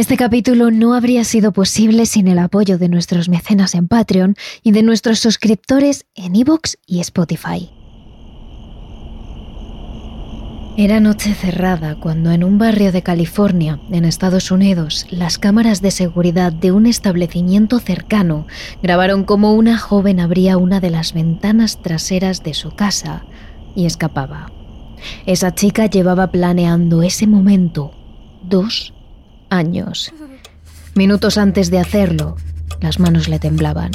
Este capítulo no habría sido posible sin el apoyo de nuestros mecenas en Patreon y de nuestros suscriptores en iVoox y Spotify. Era noche cerrada cuando en un barrio de California, en Estados Unidos, las cámaras de seguridad de un establecimiento cercano grabaron cómo una joven abría una de las ventanas traseras de su casa y escapaba. Esa chica llevaba planeando ese momento dos años. Minutos antes de hacerlo, las manos le temblaban.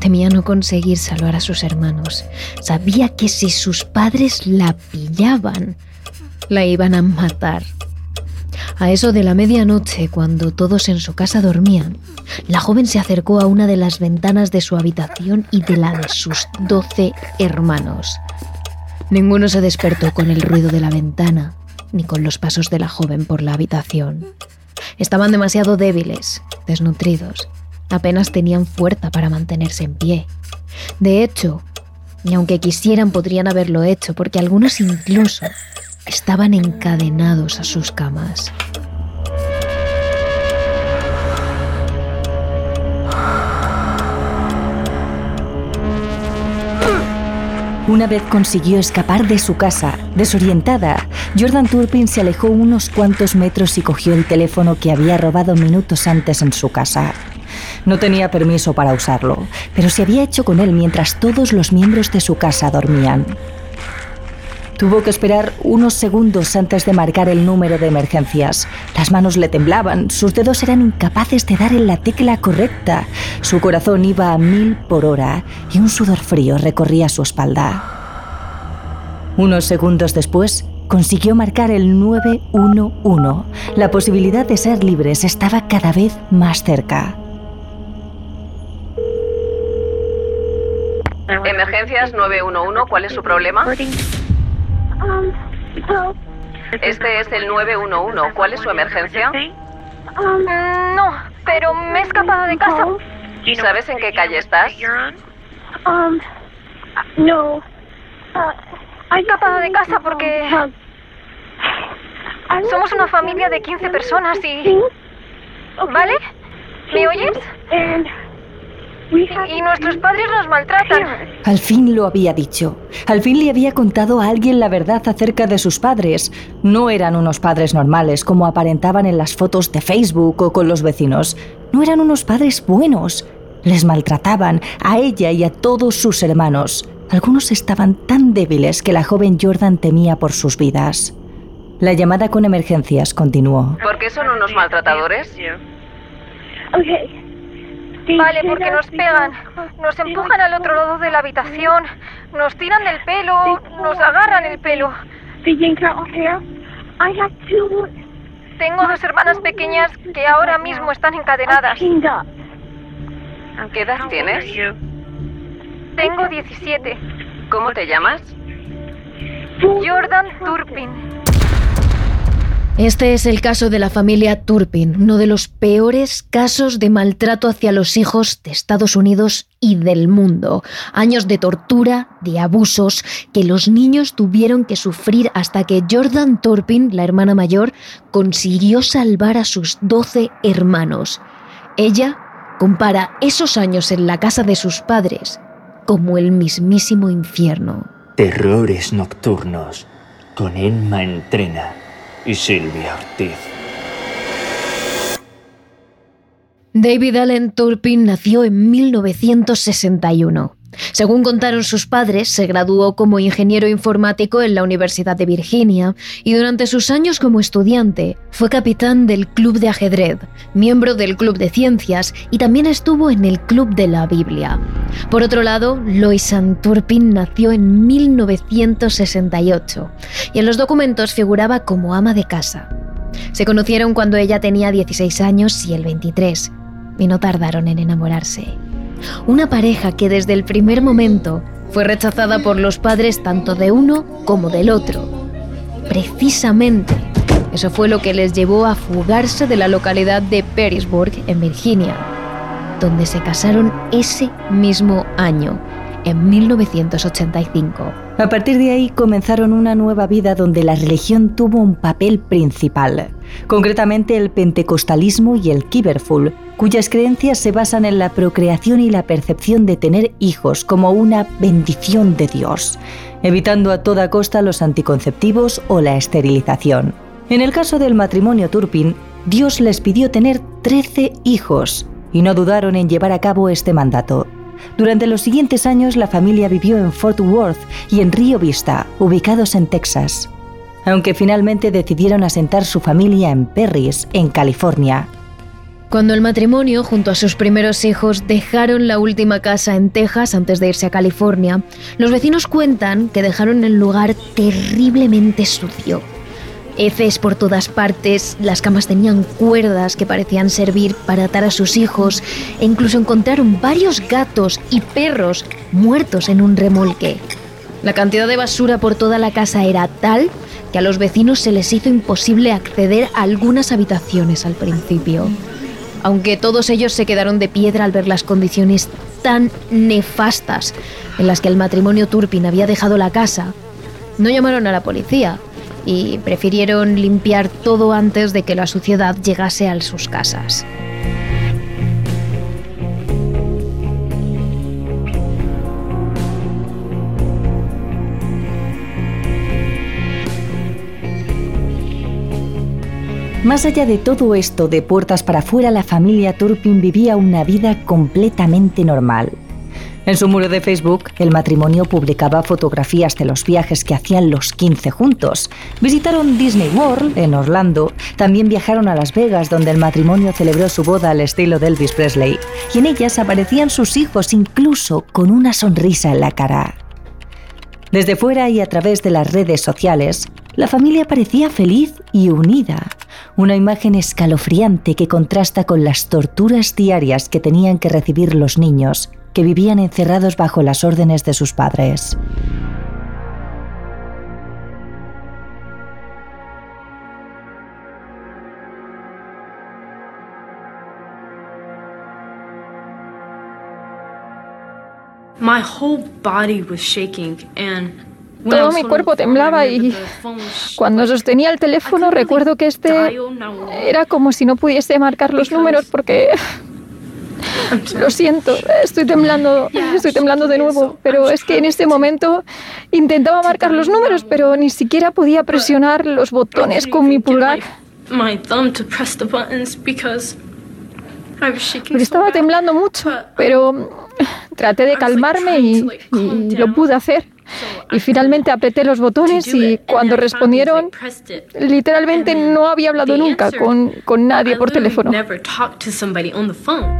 Temía no conseguir salvar a sus hermanos. Sabía que si sus padres la pillaban, la iban a matar. A eso de la medianoche, cuando todos en su casa dormían, la joven se acercó a una de las ventanas de su habitación y de la de sus doce hermanos. Ninguno se despertó con el ruido de la ventana, ni con los pasos de la joven por la habitación. Estaban demasiado débiles, desnutridos. Apenas tenían fuerza para mantenerse en pie. De hecho, ni aunque quisieran podrían haberlo hecho, porque algunos incluso estaban encadenados a sus camas. Una vez consiguió escapar de su casa, desorientada, Jordan Turpin se alejó unos cuantos metros y cogió el teléfono que había robado minutos antes en su casa. No tenía permiso para usarlo, pero se había hecho con él mientras todos los miembros de su casa dormían. Tuvo que esperar unos segundos antes de marcar el número de emergencias. Las manos le temblaban, sus dedos eran incapaces de dar en la tecla correcta, su corazón iba a mil por hora y un sudor frío recorría su espalda. Unos segundos después, consiguió marcar el 911. La posibilidad de ser libres estaba cada vez más cerca. Emergencias 911, ¿cuál es su problema? Este es el 911. ¿Cuál es su emergencia? No, pero me he escapado de casa. ¿Sabes en qué calle estás? No. He escapado de casa porque... Somos una familia de 15 personas y... ¿Vale? ¿Me oyes? Y nuestros padres nos maltratan. Al fin lo había dicho. Al fin le había contado a alguien la verdad acerca de sus padres. No eran unos padres normales como aparentaban en las fotos de Facebook o con los vecinos. No eran unos padres buenos. Les maltrataban a ella y a todos sus hermanos. Algunos estaban tan débiles que la joven Jordan temía por sus vidas. La llamada con emergencias continuó. ¿Por qué son unos maltratadores? Vale, porque nos pegan, nos empujan al otro lado de la habitación, nos tiran del pelo, nos agarran el pelo. Tengo dos hermanas pequeñas que ahora mismo están encadenadas. ¿Qué edad tienes? Tengo 17. ¿Cómo te llamas? Jordan Turpin. Este es el caso de la familia Turpin, uno de los peores casos de maltrato hacia los hijos de Estados Unidos y del mundo. Años de tortura, de abusos, que los niños tuvieron que sufrir hasta que Jordan Turpin, la hermana mayor, consiguió salvar a sus 12 hermanos. Ella compara esos años en la casa de sus padres como el mismísimo infierno. Terrores nocturnos con Emma Entrena y Silvia Ortiz. David Allen Turpin nació en 1961. Según contaron sus padres, se graduó como ingeniero informático en la Universidad de Virginia y durante sus años como estudiante fue capitán del Club de Ajedrez, miembro del Club de Ciencias y también estuvo en el Club de la Biblia. Por otro lado, Loisan Turpin nació en 1968 y en los documentos figuraba como ama de casa. Se conocieron cuando ella tenía 16 años y él 23 y no tardaron en enamorarse. Una pareja que desde el primer momento fue rechazada por los padres tanto de uno como del otro. Precisamente, eso fue lo que les llevó a fugarse de la localidad de Perrysburg, en Virginia, donde se casaron ese mismo año, en 1985. A partir de ahí comenzaron una nueva vida donde la religión tuvo un papel principal, concretamente el pentecostalismo y el kiberful, cuyas creencias se basan en la procreación y la percepción de tener hijos como una bendición de Dios, evitando a toda costa los anticonceptivos o la esterilización. En el caso del matrimonio Turpin, Dios les pidió tener 13 hijos y no dudaron en llevar a cabo este mandato. Durante los siguientes años la familia vivió en Fort Worth y en Rio Vista, ubicados en Texas, aunque finalmente decidieron asentar su familia en Perris, en California. Cuando el matrimonio, junto a sus primeros hijos, dejaron la última casa en Texas antes de irse a California, los vecinos cuentan que dejaron el lugar terriblemente sucio heces por todas partes, las camas tenían cuerdas que parecían servir para atar a sus hijos e incluso encontraron varios gatos y perros muertos en un remolque. La cantidad de basura por toda la casa era tal que a los vecinos se les hizo imposible acceder a algunas habitaciones al principio. Aunque todos ellos se quedaron de piedra al ver las condiciones tan nefastas en las que el matrimonio Turpin había dejado la casa, no llamaron a la policía, y prefirieron limpiar todo antes de que la suciedad llegase a sus casas. Más allá de todo esto, de puertas para afuera, la familia Turpin vivía una vida completamente normal. En su muro de Facebook, el matrimonio publicaba fotografías de los viajes que hacían los 15 juntos. Visitaron Disney World en Orlando, también viajaron a Las Vegas, donde el matrimonio celebró su boda al estilo de Elvis Presley, y en ellas aparecían sus hijos incluso con una sonrisa en la cara. Desde fuera y a través de las redes sociales, la familia parecía feliz y unida, una imagen escalofriante que contrasta con las torturas diarias que tenían que recibir los niños que vivían encerrados bajo las órdenes de sus padres. todo mi cuerpo temblaba y cuando sostenía el teléfono recuerdo que este era como si no pudiese marcar los números porque lo siento, estoy temblando, estoy temblando de nuevo, pero es que en este momento intentaba marcar los números, pero ni siquiera podía presionar los botones con mi pulgar. estaba temblando mucho, pero traté de calmarme y lo pude hacer. Y finalmente apreté los botones y cuando respondieron, literalmente no había hablado nunca con, con nadie por teléfono.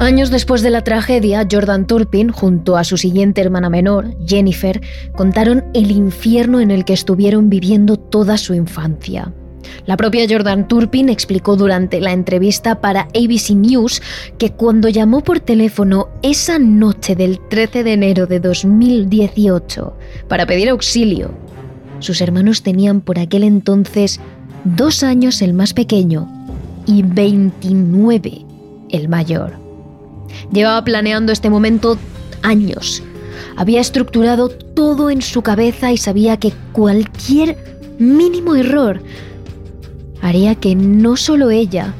Años después de la tragedia, Jordan Turpin, junto a su siguiente hermana menor, Jennifer, contaron el infierno en el que estuvieron viviendo toda su infancia. La propia Jordan Turpin explicó durante la entrevista para ABC News que cuando llamó por teléfono esa noche del 13 de enero de 2018 para pedir auxilio, sus hermanos tenían por aquel entonces dos años el más pequeño y 29 el mayor. Llevaba planeando este momento años. Había estructurado todo en su cabeza y sabía que cualquier mínimo error haría que no solo ella,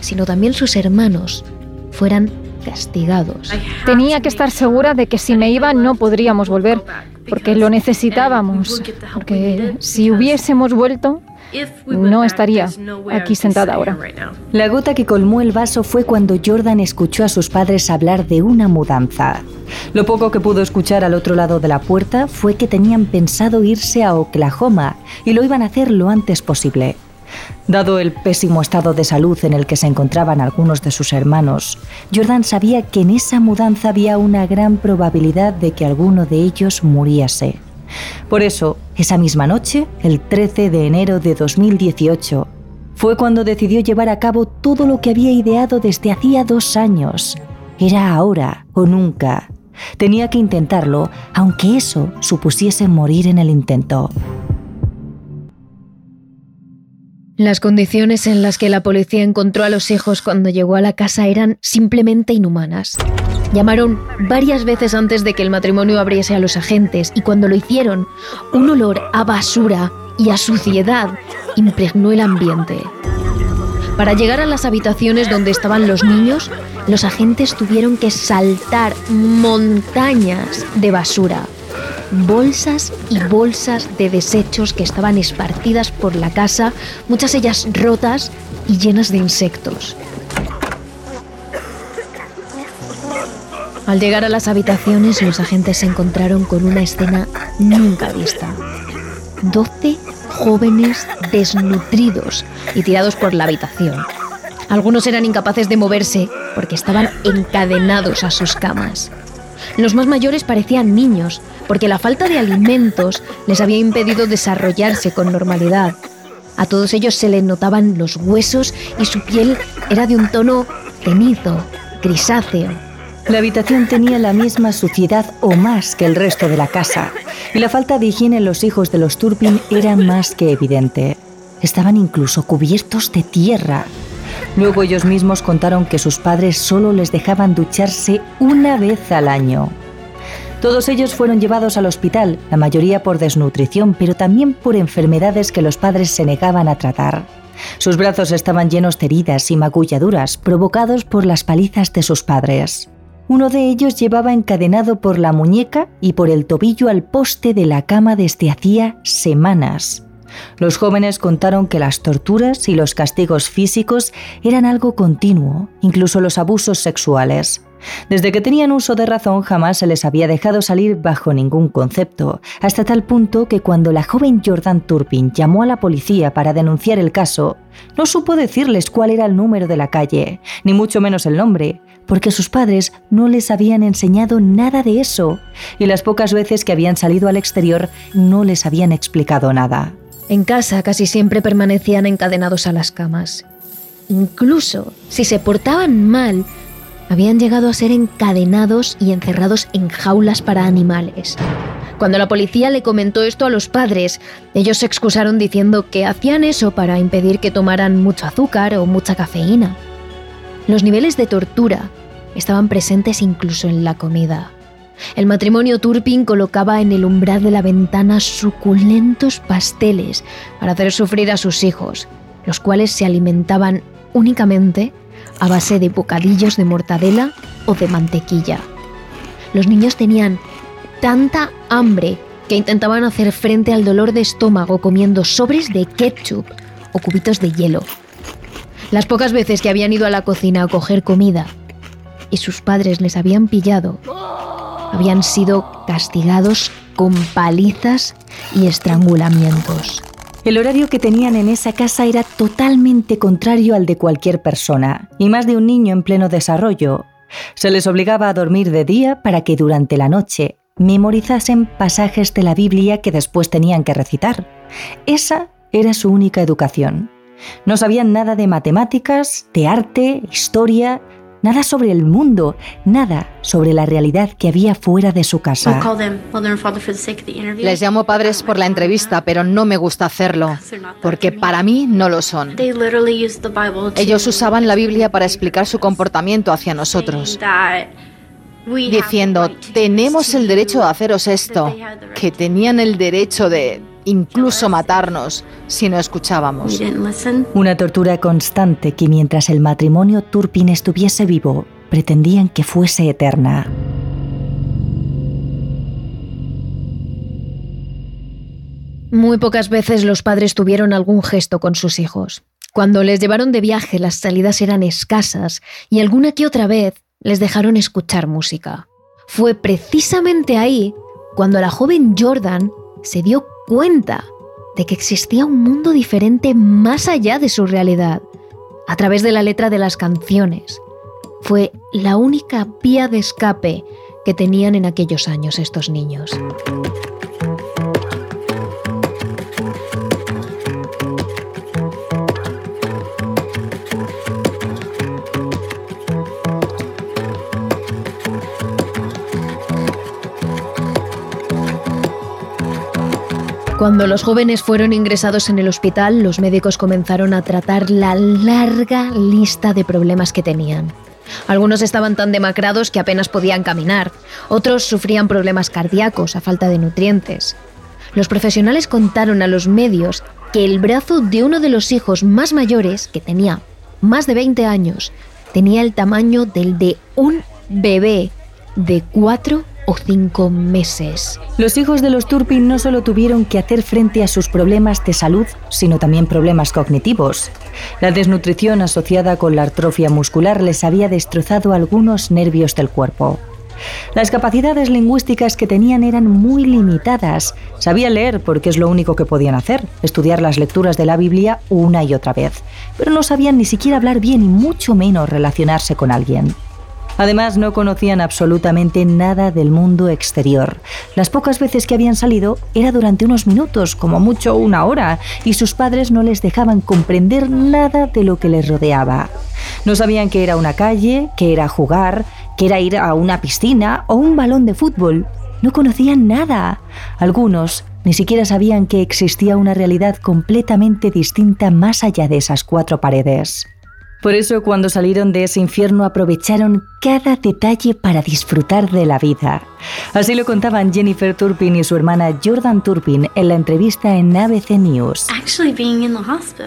sino también sus hermanos fueran castigados. Tenía que estar segura de que si me iba no podríamos volver, porque lo necesitábamos, porque si hubiésemos vuelto, no estaría aquí sentada ahora. La gota que colmó el vaso fue cuando Jordan escuchó a sus padres hablar de una mudanza. Lo poco que pudo escuchar al otro lado de la puerta fue que tenían pensado irse a Oklahoma y lo iban a hacer lo antes posible. Dado el pésimo estado de salud en el que se encontraban algunos de sus hermanos, Jordan sabía que en esa mudanza había una gran probabilidad de que alguno de ellos muriese. Por eso, esa misma noche, el 13 de enero de 2018, fue cuando decidió llevar a cabo todo lo que había ideado desde hacía dos años. Era ahora o nunca. Tenía que intentarlo, aunque eso supusiese morir en el intento. Las condiciones en las que la policía encontró a los hijos cuando llegó a la casa eran simplemente inhumanas. Llamaron varias veces antes de que el matrimonio abriese a los agentes y cuando lo hicieron, un olor a basura y a suciedad impregnó el ambiente. Para llegar a las habitaciones donde estaban los niños, los agentes tuvieron que saltar montañas de basura, bolsas y bolsas de desechos que estaban esparcidas por la casa, muchas ellas rotas y llenas de insectos. Al llegar a las habitaciones, los agentes se encontraron con una escena nunca vista. Doce jóvenes desnutridos y tirados por la habitación. Algunos eran incapaces de moverse porque estaban encadenados a sus camas. Los más mayores parecían niños porque la falta de alimentos les había impedido desarrollarse con normalidad. A todos ellos se les notaban los huesos y su piel era de un tono cenizo, grisáceo. La habitación tenía la misma suciedad o más que el resto de la casa, y la falta de higiene en los hijos de los Turpin era más que evidente. Estaban incluso cubiertos de tierra. Luego ellos mismos contaron que sus padres solo les dejaban ducharse una vez al año. Todos ellos fueron llevados al hospital, la mayoría por desnutrición, pero también por enfermedades que los padres se negaban a tratar. Sus brazos estaban llenos de heridas y magulladuras provocados por las palizas de sus padres. Uno de ellos llevaba encadenado por la muñeca y por el tobillo al poste de la cama desde hacía semanas. Los jóvenes contaron que las torturas y los castigos físicos eran algo continuo, incluso los abusos sexuales. Desde que tenían uso de razón jamás se les había dejado salir bajo ningún concepto, hasta tal punto que cuando la joven Jordan Turpin llamó a la policía para denunciar el caso, no supo decirles cuál era el número de la calle, ni mucho menos el nombre, porque sus padres no les habían enseñado nada de eso, y las pocas veces que habían salido al exterior no les habían explicado nada. En casa casi siempre permanecían encadenados a las camas. Incluso si se portaban mal, habían llegado a ser encadenados y encerrados en jaulas para animales. Cuando la policía le comentó esto a los padres, ellos se excusaron diciendo que hacían eso para impedir que tomaran mucho azúcar o mucha cafeína. Los niveles de tortura estaban presentes incluso en la comida. El matrimonio Turpin colocaba en el umbral de la ventana suculentos pasteles para hacer sufrir a sus hijos, los cuales se alimentaban únicamente a base de bocadillos de mortadela o de mantequilla. Los niños tenían tanta hambre que intentaban hacer frente al dolor de estómago comiendo sobres de ketchup o cubitos de hielo. Las pocas veces que habían ido a la cocina a coger comida y sus padres les habían pillado, habían sido castigados con palizas y estrangulamientos. El horario que tenían en esa casa era totalmente contrario al de cualquier persona, y más de un niño en pleno desarrollo. Se les obligaba a dormir de día para que durante la noche memorizasen pasajes de la Biblia que después tenían que recitar. Esa era su única educación. No sabían nada de matemáticas, de arte, historia, nada sobre el mundo, nada sobre la realidad que había fuera de su casa. Les llamo padres por la entrevista, pero no me gusta hacerlo, porque para mí no lo son. Ellos usaban la Biblia para explicar su comportamiento hacia nosotros diciendo, tenemos el derecho de haceros esto, que tenían el derecho de incluso matarnos si no escuchábamos. Una tortura constante que mientras el matrimonio Turpin estuviese vivo, pretendían que fuese eterna. Muy pocas veces los padres tuvieron algún gesto con sus hijos. Cuando les llevaron de viaje las salidas eran escasas y alguna que otra vez les dejaron escuchar música. Fue precisamente ahí cuando la joven Jordan se dio cuenta de que existía un mundo diferente más allá de su realidad, a través de la letra de las canciones. Fue la única vía de escape que tenían en aquellos años estos niños. Cuando los jóvenes fueron ingresados en el hospital, los médicos comenzaron a tratar la larga lista de problemas que tenían. Algunos estaban tan demacrados que apenas podían caminar, otros sufrían problemas cardíacos a falta de nutrientes. Los profesionales contaron a los medios que el brazo de uno de los hijos más mayores, que tenía más de 20 años, tenía el tamaño del de un bebé de 4 o 5 meses. Los hijos de los Turpin no solo tuvieron que hacer frente a sus problemas de salud, sino también problemas cognitivos. La desnutrición asociada con la atrofia muscular les había destrozado algunos nervios del cuerpo. Las capacidades lingüísticas que tenían eran muy limitadas. Sabían leer porque es lo único que podían hacer, estudiar las lecturas de la Biblia una y otra vez, pero no sabían ni siquiera hablar bien y mucho menos relacionarse con alguien. Además, no conocían absolutamente nada del mundo exterior. Las pocas veces que habían salido era durante unos minutos, como mucho una hora, y sus padres no les dejaban comprender nada de lo que les rodeaba. No sabían qué era una calle, qué era jugar, que era ir a una piscina o un balón de fútbol. No conocían nada. Algunos ni siquiera sabían que existía una realidad completamente distinta más allá de esas cuatro paredes. Por eso cuando salieron de ese infierno aprovecharon cada detalle para disfrutar de la vida. Así lo contaban Jennifer Turpin y su hermana Jordan Turpin en la entrevista en ABC News.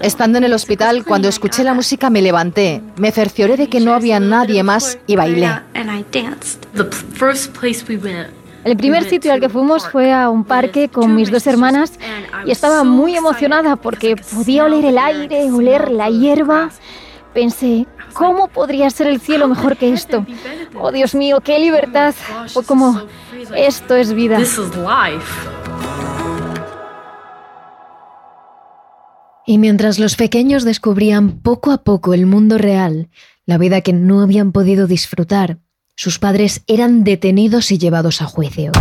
Estando en el hospital, cuando escuché la música me levanté, me cercioré de que no había nadie más y bailé. El primer sitio al que fuimos fue a un parque con mis dos hermanas y estaba muy emocionada porque podía oler el aire, oler la hierba Pensé, ¿cómo podría ser el cielo mejor que esto? Oh Dios mío, qué libertad. O como, esto es vida. Y mientras los pequeños descubrían poco a poco el mundo real, la vida que no habían podido disfrutar, sus padres eran detenidos y llevados a juicio.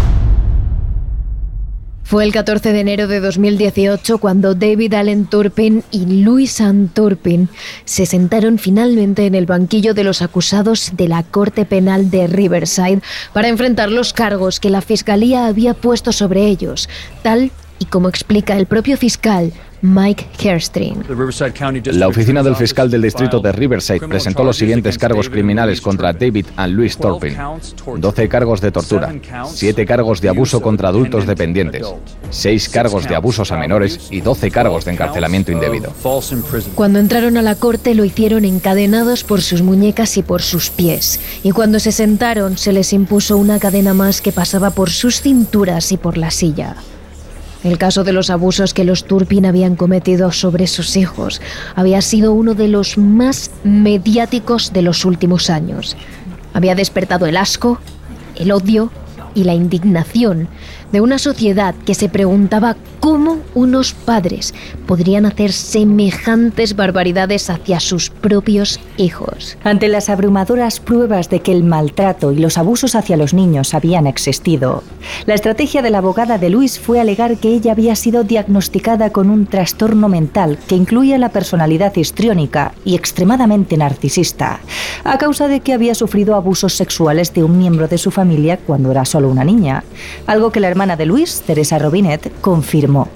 Fue el 14 de enero de 2018 cuando David Allen Turpin y Louis Ann Turpin se sentaron finalmente en el banquillo de los acusados de la Corte Penal de Riverside para enfrentar los cargos que la Fiscalía había puesto sobre ellos, tal y como explica el propio fiscal Mike Herstring. La oficina del fiscal del distrito de Riverside presentó los siguientes cargos criminales contra David and Louis Torpin. 12 cargos de tortura, 7 cargos de abuso contra adultos dependientes, 6 cargos de abusos a menores y 12 cargos de encarcelamiento indebido. Cuando entraron a la corte lo hicieron encadenados por sus muñecas y por sus pies, y cuando se sentaron se les impuso una cadena más que pasaba por sus cinturas y por la silla. El caso de los abusos que los Turpin habían cometido sobre sus hijos había sido uno de los más mediáticos de los últimos años. Había despertado el asco, el odio y la indignación de una sociedad que se preguntaba cómo unos padres podrían hacer semejantes barbaridades hacia sus propios hijos. Ante las abrumadoras pruebas de que el maltrato y los abusos hacia los niños habían existido, la estrategia de la abogada de Luis fue alegar que ella había sido diagnosticada con un trastorno mental que incluía la personalidad histriónica y extremadamente narcisista, a causa de que había sufrido abusos sexuales de un miembro de su familia cuando era solo una niña, algo que la hermana de Luis, Teresa Robinet, confirmó.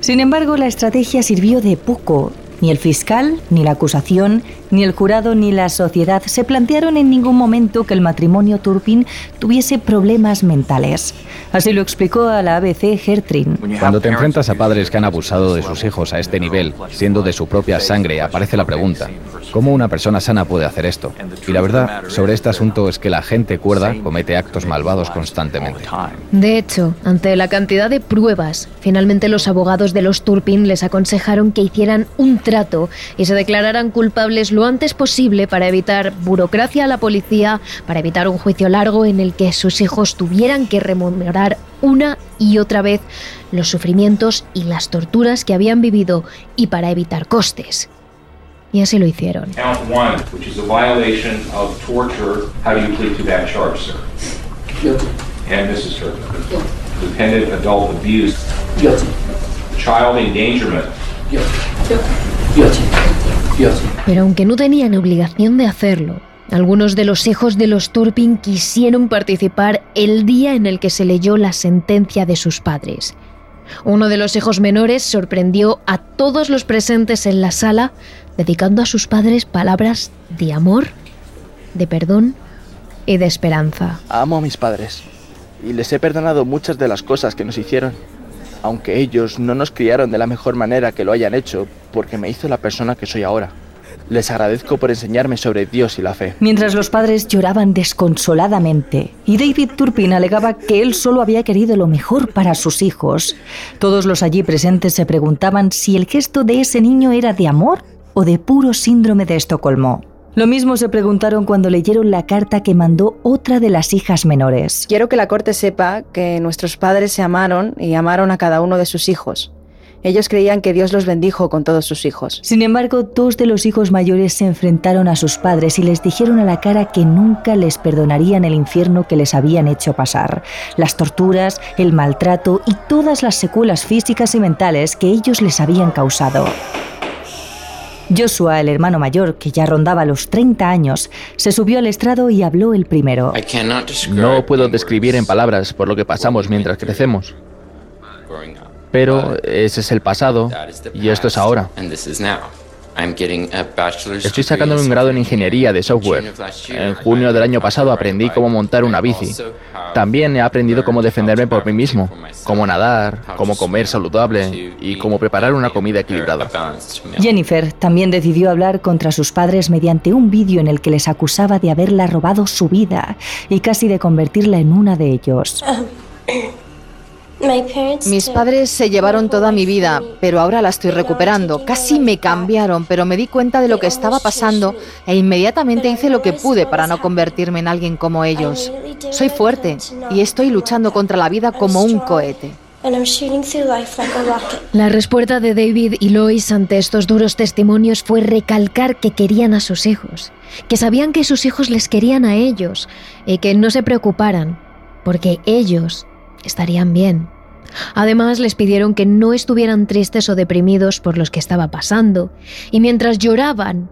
Sin embargo, la estrategia sirvió de poco. Ni el fiscal, ni la acusación, ni el jurado, ni la sociedad se plantearon en ningún momento que el matrimonio Turpin tuviese problemas mentales. Así lo explicó a la ABC Gertrin. Cuando te enfrentas a padres que han abusado de sus hijos a este nivel, siendo de su propia sangre, aparece la pregunta, ¿cómo una persona sana puede hacer esto? Y la verdad sobre este asunto es que la gente cuerda comete actos malvados constantemente. De hecho, ante la cantidad de pruebas, finalmente los abogados de los Turpin les aconsejaron que hicieran un trato y se declararan culpables lo antes posible para evitar burocracia a la policía, para evitar un juicio largo en el que sus hijos tuvieran que rememorar una y otra vez los sufrimientos y las torturas que habían vivido y para evitar costes. Y así lo hicieron. Pero aunque no tenían obligación de hacerlo, algunos de los hijos de los Turpin quisieron participar el día en el que se leyó la sentencia de sus padres. Uno de los hijos menores sorprendió a todos los presentes en la sala dedicando a sus padres palabras de amor de perdón y de esperanza. Amo a mis padres y les he perdonado muchas de las cosas que nos hicieron, aunque ellos no nos criaron de la mejor manera que lo hayan hecho, porque me hizo la persona que soy ahora. Les agradezco por enseñarme sobre Dios y la fe. Mientras los padres lloraban desconsoladamente y David Turpin alegaba que él solo había querido lo mejor para sus hijos, todos los allí presentes se preguntaban si el gesto de ese niño era de amor o de puro síndrome de Estocolmo. Lo mismo se preguntaron cuando leyeron la carta que mandó otra de las hijas menores. Quiero que la corte sepa que nuestros padres se amaron y amaron a cada uno de sus hijos. Ellos creían que Dios los bendijo con todos sus hijos. Sin embargo, dos de los hijos mayores se enfrentaron a sus padres y les dijeron a la cara que nunca les perdonarían el infierno que les habían hecho pasar, las torturas, el maltrato y todas las secuelas físicas y mentales que ellos les habían causado. Joshua, el hermano mayor, que ya rondaba los 30 años, se subió al estrado y habló el primero. No puedo describir en palabras por lo que pasamos mientras crecemos. Pero ese es el pasado y esto es ahora. Estoy sacando un grado en ingeniería de software. En junio del año pasado aprendí cómo montar una bici. También he aprendido cómo defenderme por mí mismo, cómo nadar, cómo comer saludable y cómo preparar una comida equilibrada. Jennifer también decidió hablar contra sus padres mediante un vídeo en el que les acusaba de haberla robado su vida y casi de convertirla en una de ellos. Mis padres se llevaron toda mi vida, pero ahora la estoy recuperando. Casi me cambiaron, pero me di cuenta de lo que estaba pasando e inmediatamente hice lo que pude para no convertirme en alguien como ellos. Soy fuerte y estoy luchando contra la vida como un cohete. La respuesta de David y Lois ante estos duros testimonios fue recalcar que querían a sus hijos, que sabían que sus hijos les querían a ellos y que no se preocuparan, porque ellos estarían bien. Además, les pidieron que no estuvieran tristes o deprimidos por los que estaba pasando, y mientras lloraban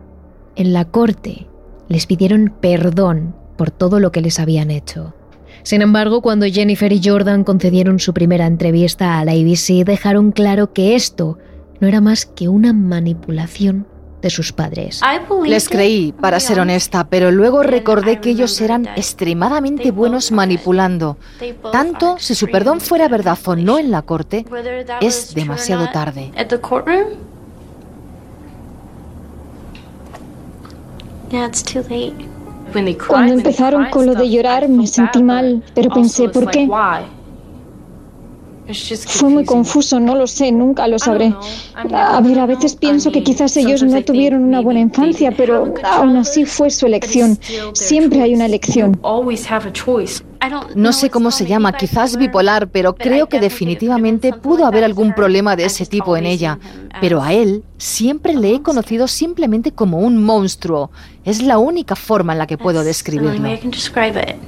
en la corte, les pidieron perdón por todo lo que les habían hecho. Sin embargo, cuando Jennifer y Jordan concedieron su primera entrevista a la ABC, dejaron claro que esto no era más que una manipulación de sus padres. Les creí, para ser honesta, pero luego recordé que ellos eran extremadamente buenos manipulando. Tanto si su perdón fuera verdad o no en la corte, es demasiado tarde. Cuando empezaron con lo de llorar me sentí mal, pero pensé, ¿por qué? Fue muy confuso, no lo sé, nunca lo sabré. A ver, a veces pienso que quizás ellos no tuvieron una buena infancia, pero aún así fue su elección. Siempre hay una elección. No sé cómo se llama, quizás bipolar, pero creo que definitivamente pudo haber algún problema de ese tipo en ella. Pero a él siempre le he conocido simplemente como un monstruo. Es la única forma en la que puedo describirlo.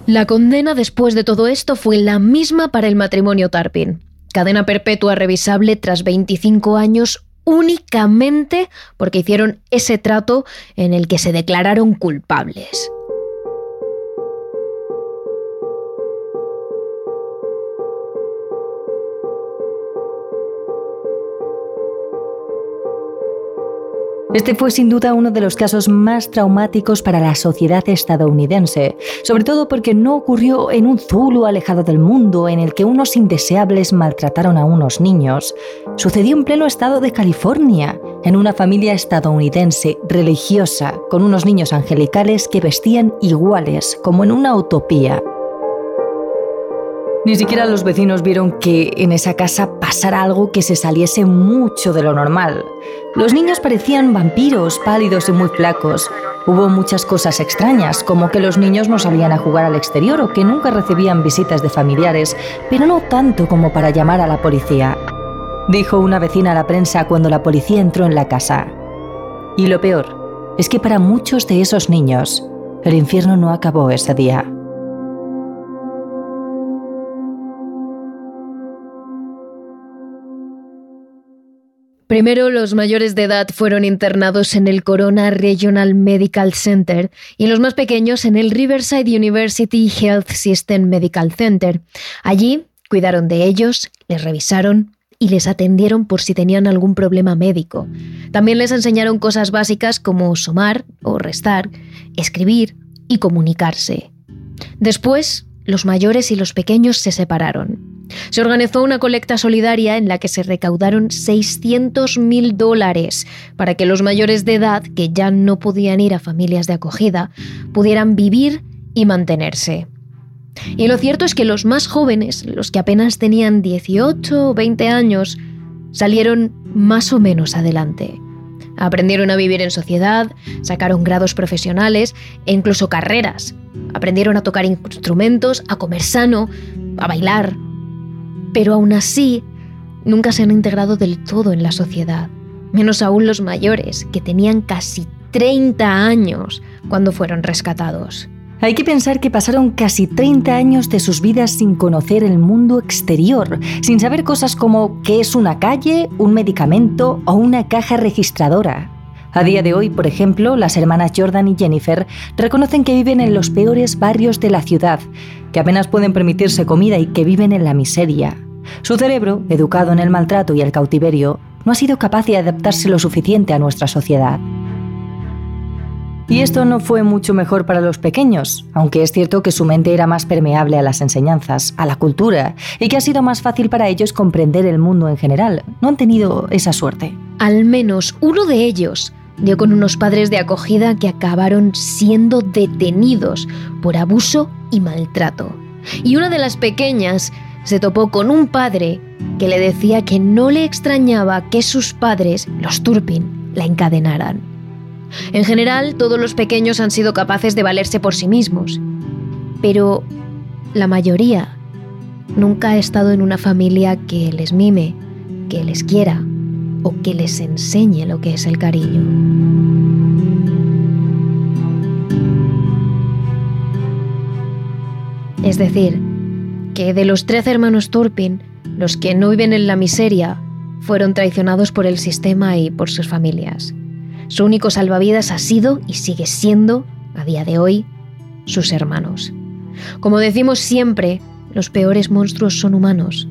La condena después de todo esto fue la misma para el matrimonio Tarpin. Cadena perpetua revisable tras 25 años únicamente porque hicieron ese trato en el que se declararon culpables. Este fue sin duda uno de los casos más traumáticos para la sociedad estadounidense, sobre todo porque no ocurrió en un Zulu alejado del mundo en el que unos indeseables maltrataron a unos niños. Sucedió en pleno estado de California, en una familia estadounidense religiosa, con unos niños angelicales que vestían iguales, como en una utopía. Ni siquiera los vecinos vieron que en esa casa pasara algo que se saliese mucho de lo normal. Los niños parecían vampiros, pálidos y muy flacos. Hubo muchas cosas extrañas, como que los niños no salían a jugar al exterior o que nunca recibían visitas de familiares, pero no tanto como para llamar a la policía. Dijo una vecina a la prensa cuando la policía entró en la casa. Y lo peor es que para muchos de esos niños, el infierno no acabó ese día. Primero, los mayores de edad fueron internados en el Corona Regional Medical Center y los más pequeños en el Riverside University Health System Medical Center. Allí cuidaron de ellos, les revisaron y les atendieron por si tenían algún problema médico. También les enseñaron cosas básicas como sumar o restar, escribir y comunicarse. Después, los mayores y los pequeños se separaron. Se organizó una colecta solidaria en la que se recaudaron 600 mil dólares para que los mayores de edad, que ya no podían ir a familias de acogida, pudieran vivir y mantenerse. Y lo cierto es que los más jóvenes, los que apenas tenían 18 o 20 años, salieron más o menos adelante. Aprendieron a vivir en sociedad, sacaron grados profesionales e incluso carreras. Aprendieron a tocar instrumentos, a comer sano, a bailar. Pero aún así, nunca se han integrado del todo en la sociedad. Menos aún los mayores, que tenían casi 30 años cuando fueron rescatados. Hay que pensar que pasaron casi 30 años de sus vidas sin conocer el mundo exterior, sin saber cosas como qué es una calle, un medicamento o una caja registradora. A día de hoy, por ejemplo, las hermanas Jordan y Jennifer reconocen que viven en los peores barrios de la ciudad, que apenas pueden permitirse comida y que viven en la miseria. Su cerebro, educado en el maltrato y el cautiverio, no ha sido capaz de adaptarse lo suficiente a nuestra sociedad. Y esto no fue mucho mejor para los pequeños, aunque es cierto que su mente era más permeable a las enseñanzas, a la cultura, y que ha sido más fácil para ellos comprender el mundo en general. No han tenido esa suerte. Al menos uno de ellos dio con unos padres de acogida que acabaron siendo detenidos por abuso y maltrato. Y una de las pequeñas se topó con un padre que le decía que no le extrañaba que sus padres, los Turpin, la encadenaran. En general, todos los pequeños han sido capaces de valerse por sí mismos, pero la mayoría nunca ha estado en una familia que les mime, que les quiera o que les enseñe lo que es el cariño. Es decir, que de los 13 hermanos Turpin, los que no viven en la miseria fueron traicionados por el sistema y por sus familias. Su único salvavidas ha sido y sigue siendo, a día de hoy, sus hermanos. Como decimos siempre, los peores monstruos son humanos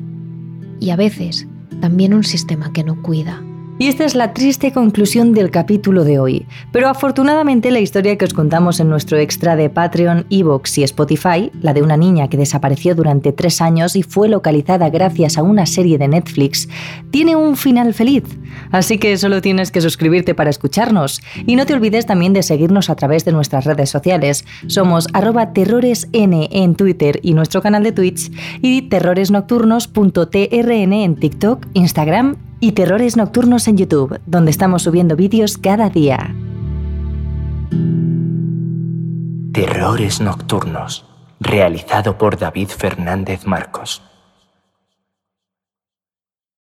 y a veces también un sistema que no cuida. Y esta es la triste conclusión del capítulo de hoy. Pero afortunadamente la historia que os contamos en nuestro extra de Patreon, Evox y Spotify, la de una niña que desapareció durante tres años y fue localizada gracias a una serie de Netflix, tiene un final feliz. Así que solo tienes que suscribirte para escucharnos. Y no te olvides también de seguirnos a través de nuestras redes sociales. Somos arroba terroresn en Twitter y nuestro canal de Twitch y terroresnocturnos.trn en TikTok, Instagram y Terrores Nocturnos en YouTube, donde estamos subiendo vídeos cada día. Terrores Nocturnos, realizado por David Fernández Marcos.